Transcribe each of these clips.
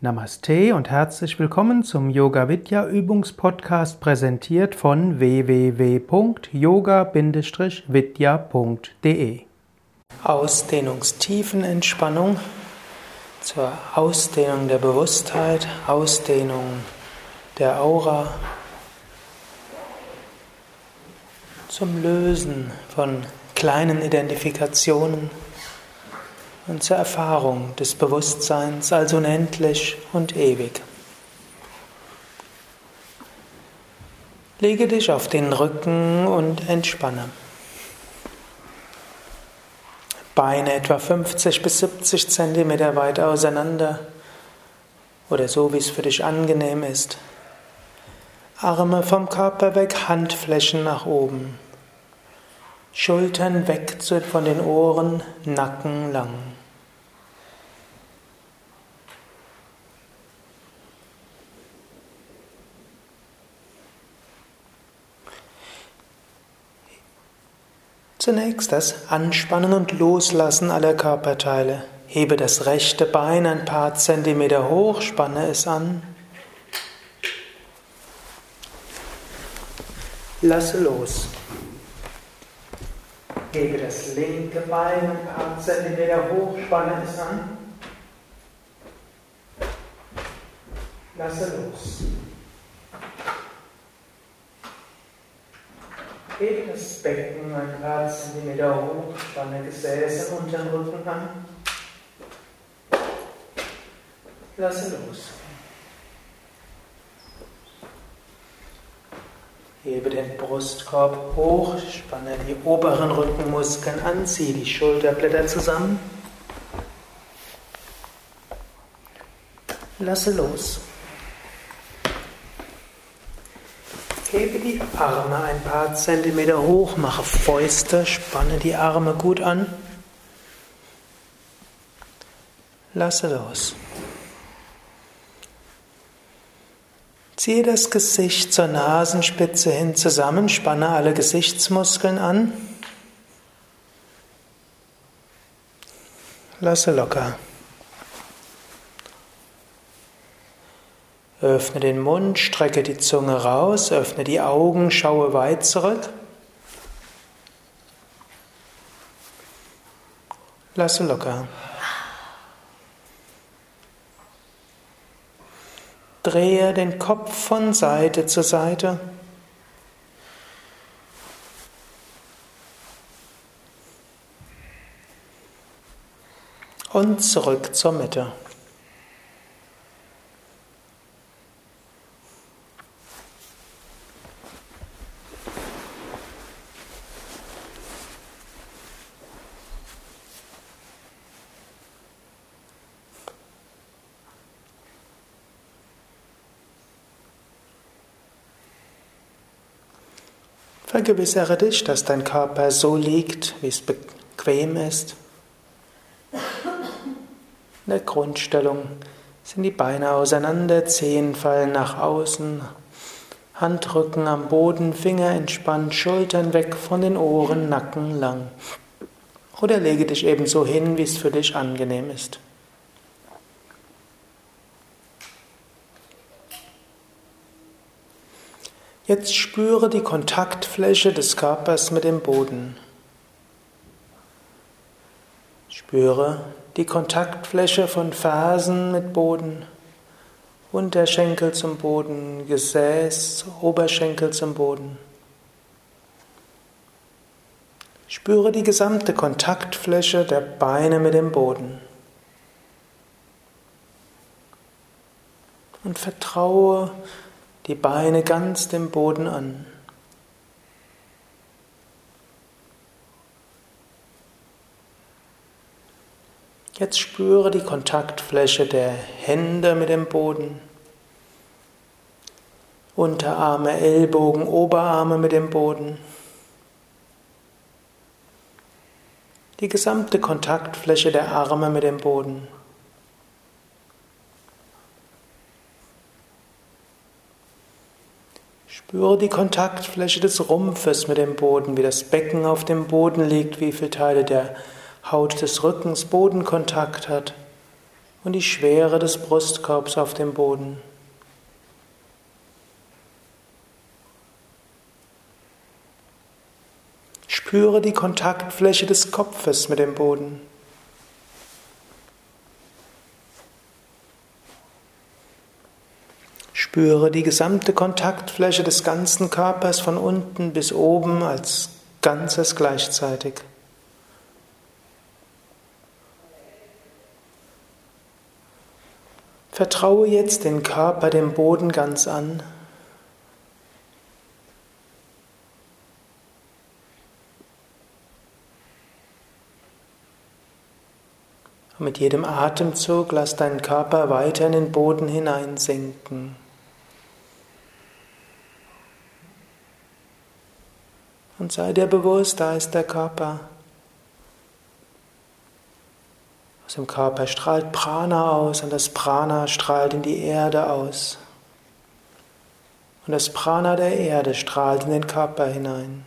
Namaste und herzlich willkommen zum Yoga Vidya Übungspodcast präsentiert von www.yoga-vidya.de. Ausdehnungstiefenentspannung zur Ausdehnung der Bewusstheit, Ausdehnung der Aura, zum Lösen von kleinen Identifikationen und zur Erfahrung des Bewusstseins als unendlich und ewig. Lege dich auf den Rücken und entspanne. Beine etwa 50 bis 70 Zentimeter weit auseinander oder so, wie es für dich angenehm ist. Arme vom Körper weg, Handflächen nach oben. Schultern weg von den Ohren, Nacken lang. Zunächst das Anspannen und Loslassen aller Körperteile. Hebe das rechte Bein ein paar Zentimeter hoch, spanne es an. Lasse los. Hebe das linke Bein ein paar Zentimeter hoch, spanne es an. Lasse los. Das Becken ein paar Zentimeter hoch, spanne Gesäße unter den Rücken an. Lasse los. Hebe den Brustkorb hoch, spanne die oberen Rückenmuskeln an, ziehe die Schulterblätter zusammen. Lasse los. Hebe die Arme ein paar Zentimeter hoch, mache Fäuste, spanne die Arme gut an. Lasse los. Ziehe das Gesicht zur Nasenspitze hin zusammen, spanne alle Gesichtsmuskeln an. Lasse locker. Öffne den Mund, strecke die Zunge raus, öffne die Augen, schaue weit zurück. Lasse locker. Drehe den Kopf von Seite zu Seite. Und zurück zur Mitte. Vergewissere dich, dass dein Körper so liegt, wie es bequem ist. In der Grundstellung sind die Beine auseinander, Zehen fallen nach außen, Handrücken am Boden, Finger entspannt, Schultern weg von den Ohren, Nacken lang. Oder lege dich ebenso hin, wie es für dich angenehm ist. Jetzt spüre die Kontaktfläche des Körpers mit dem Boden. Spüre die Kontaktfläche von Fersen mit Boden, Unterschenkel zum Boden, Gesäß, Oberschenkel zum Boden. Spüre die gesamte Kontaktfläche der Beine mit dem Boden. Und vertraue die Beine ganz dem Boden an. Jetzt spüre die Kontaktfläche der Hände mit dem Boden. Unterarme, Ellbogen, Oberarme mit dem Boden. Die gesamte Kontaktfläche der Arme mit dem Boden. Spüre die Kontaktfläche des Rumpfes mit dem Boden, wie das Becken auf dem Boden liegt, wie viele Teile der Haut des Rückens Bodenkontakt hat und die Schwere des Brustkorbs auf dem Boden. Spüre die Kontaktfläche des Kopfes mit dem Boden. Spüre die gesamte Kontaktfläche des ganzen Körpers von unten bis oben als Ganzes gleichzeitig. Vertraue jetzt den Körper dem Boden ganz an. Und mit jedem Atemzug lass deinen Körper weiter in den Boden hineinsinken. Und sei dir bewusst, da ist der Körper. Aus dem Körper strahlt Prana aus und das Prana strahlt in die Erde aus. Und das Prana der Erde strahlt in den Körper hinein.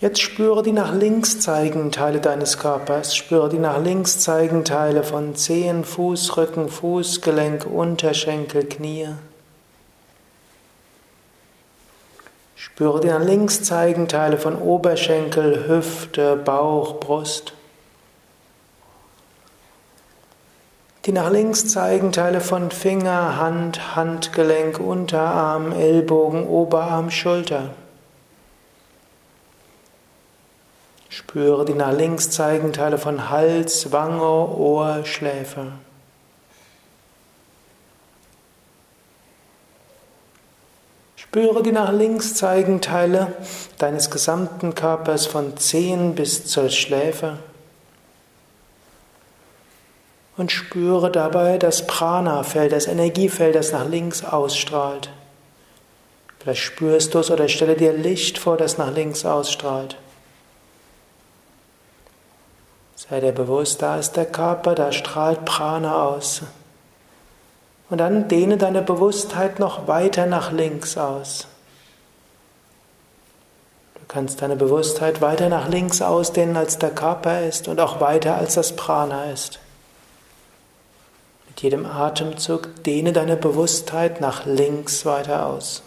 Jetzt spüre die nach links zeigenden Teile deines Körpers. Spüre die nach links zeigenden Teile von Zehen, Fuß, Rücken, Fußgelenk, Unterschenkel, Knie. Spüre die nach links zeigenden Teile von Oberschenkel, Hüfte, Bauch, Brust. Die nach links zeigenden Teile von Finger, Hand, Handgelenk, Unterarm, Ellbogen, Oberarm, Schulter. Spüre die nach links zeigenden Teile von Hals, Wange, Ohr, Schläfe. Spüre die nach links zeigenden Teile deines gesamten Körpers von Zehen bis zur Schläfe. Und spüre dabei das Prana-Feld, das Energiefeld, das nach links ausstrahlt. Vielleicht spürst du es oder stelle dir Licht vor, das nach links ausstrahlt. Sei dir bewusst, da ist der Körper, da strahlt Prana aus. Und dann dehne deine Bewusstheit noch weiter nach links aus. Du kannst deine Bewusstheit weiter nach links ausdehnen, als der Körper ist und auch weiter, als das Prana ist. Mit jedem Atemzug dehne deine Bewusstheit nach links weiter aus.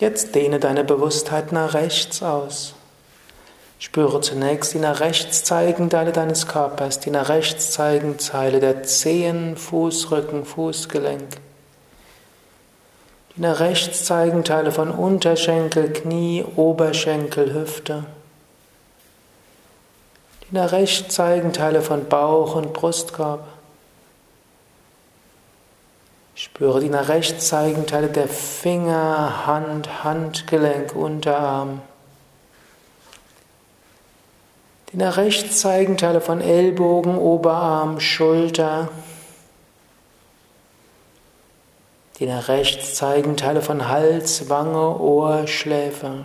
Jetzt dehne deine Bewusstheit nach rechts aus. Spüre zunächst die nach rechts zeigenden Teile deines Körpers, die nach rechts zeigenden Teile der Zehen, Fußrücken, Fußgelenk. Die nach rechts zeigenden Teile von Unterschenkel, Knie, Oberschenkel, Hüfte. Die nach rechts zeigenden Teile von Bauch und Brustkorb. Spüre die nach rechts zeigenden Teile der Finger, Hand, Handgelenk, Unterarm. Die nach rechts zeigenden Teile von Ellbogen, Oberarm, Schulter. Die nach rechts zeigenden Teile von Hals, Wange, Ohr, Schläfe.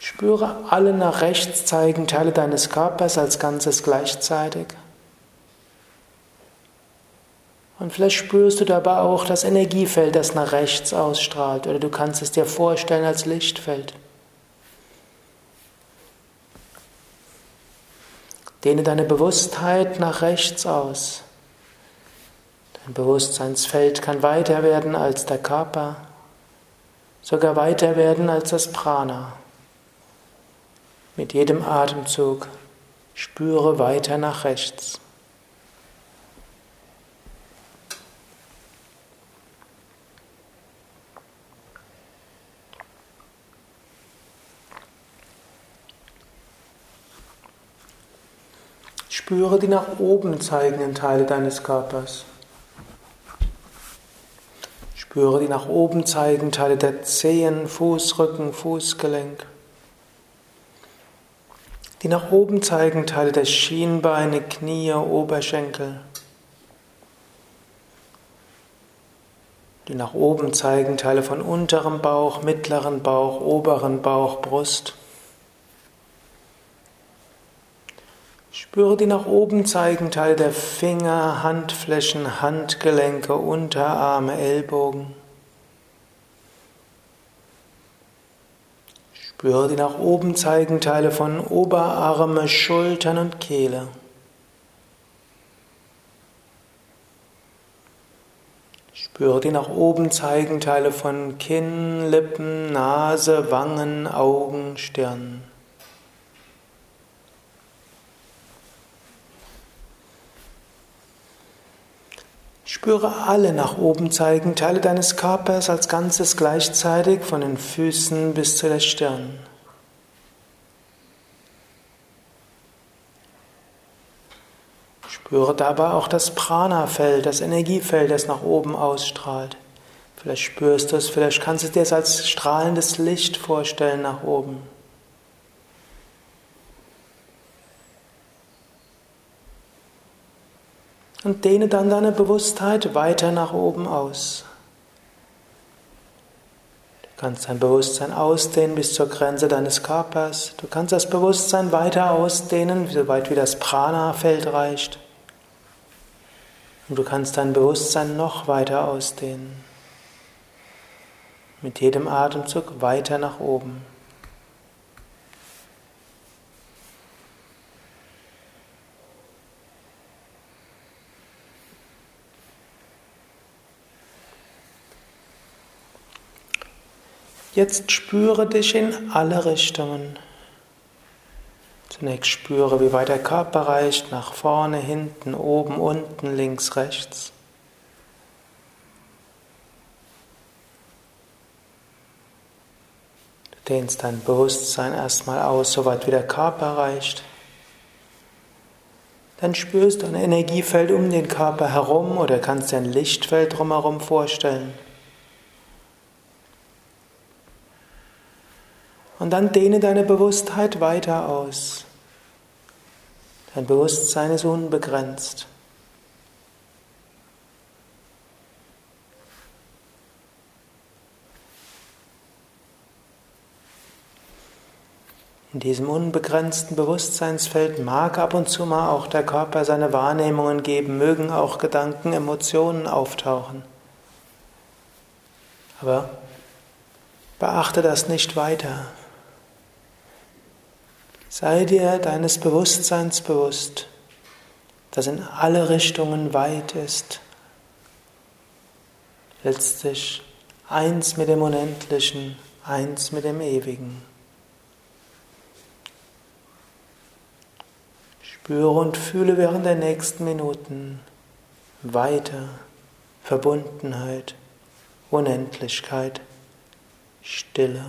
Spüre alle nach rechts zeigenden Teile deines Körpers als Ganzes gleichzeitig. Und vielleicht spürst du dabei auch das Energiefeld, das nach rechts ausstrahlt, oder du kannst es dir vorstellen als Lichtfeld. Dehne deine Bewusstheit nach rechts aus. Dein Bewusstseinsfeld kann weiter werden als der Körper, sogar weiter werden als das Prana. Mit jedem Atemzug spüre weiter nach rechts. Spüre die nach oben zeigenden Teile deines Körpers. Spüre die nach oben zeigenden Teile der Zehen, Fußrücken, Fußgelenk. Die nach oben zeigenden Teile der Schienbeine, Knie, Oberschenkel. Die nach oben zeigen Teile von unterem Bauch, mittleren Bauch, oberen Bauch, Brust. Spüre die nach oben zeigen Teile der Finger, Handflächen, Handgelenke, Unterarme, Ellbogen. Spüre die nach oben zeigen Teile von Oberarme, Schultern und Kehle. Spüre die nach oben zeigen Teile von Kinn, Lippen, Nase, Wangen, Augen, Stirn. Spüre alle nach oben zeigen Teile deines Körpers als Ganzes gleichzeitig von den Füßen bis zu der Stirn. Spüre dabei auch das Prana-Feld, das Energiefeld, das nach oben ausstrahlt. Vielleicht spürst du es, vielleicht kannst du dir es als strahlendes Licht vorstellen nach oben. Und dehne dann deine Bewusstheit weiter nach oben aus. Du kannst dein Bewusstsein ausdehnen bis zur Grenze deines Körpers. Du kannst das Bewusstsein weiter ausdehnen, so weit wie das Prana-Feld reicht. Und du kannst dein Bewusstsein noch weiter ausdehnen. Mit jedem Atemzug weiter nach oben. Jetzt spüre dich in alle Richtungen. Zunächst spüre, wie weit der Körper reicht, nach vorne, hinten, oben, unten, links, rechts. Du dehnst dein Bewusstsein erstmal aus, soweit wie der Körper reicht. Dann spürst du ein Energiefeld um den Körper herum oder kannst dir ein Lichtfeld drumherum vorstellen. Und dann dehne deine Bewusstheit weiter aus. Dein Bewusstsein ist unbegrenzt. In diesem unbegrenzten Bewusstseinsfeld mag ab und zu mal auch der Körper seine Wahrnehmungen geben, mögen auch Gedanken, Emotionen auftauchen. Aber beachte das nicht weiter. Sei dir deines Bewusstseins bewusst, das in alle Richtungen weit ist, letztlich eins mit dem Unendlichen, eins mit dem Ewigen. Spüre und fühle während der nächsten Minuten weiter Verbundenheit, Unendlichkeit, Stille.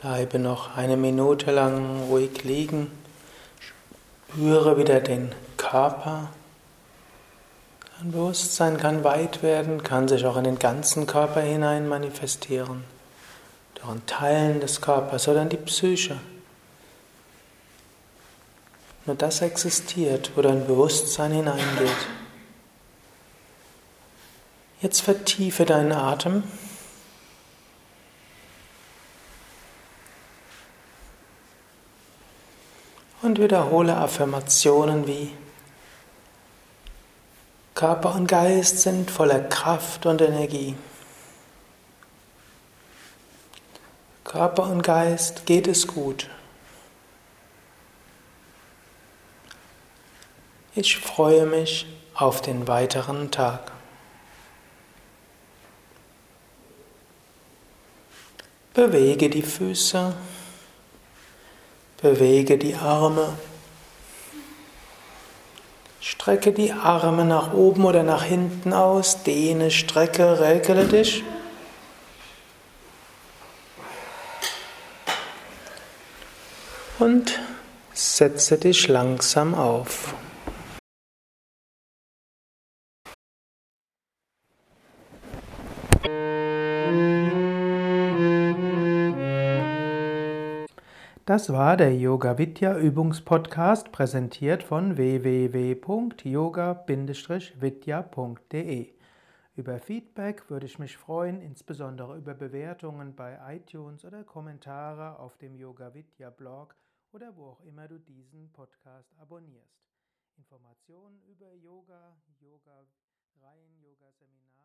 Bleibe noch eine Minute lang ruhig liegen. Spüre wieder den Körper. Dein Bewusstsein kann weit werden, kann sich auch in den ganzen Körper hinein manifestieren. Doch in Teilen des Körpers oder in die Psyche. Nur das existiert, wo dein Bewusstsein hineingeht. Jetzt vertiefe deinen Atem. Und wiederhole Affirmationen wie Körper und Geist sind voller Kraft und Energie. Körper und Geist geht es gut. Ich freue mich auf den weiteren Tag. Bewege die Füße, bewege die Arme, strecke die Arme nach oben oder nach hinten aus, dehne, strecke, regle dich. Und setze dich langsam auf. Das war der Yoga Vidya Übungspodcast, präsentiert von www.yoga-vidya.de. Über Feedback würde ich mich freuen, insbesondere über Bewertungen bei iTunes oder Kommentare auf dem Yoga Vidya Blog oder wo auch immer du diesen Podcast abonnierst. Informationen über Yoga, Yoga-Reihen, Yoga-Seminare und Ausbildung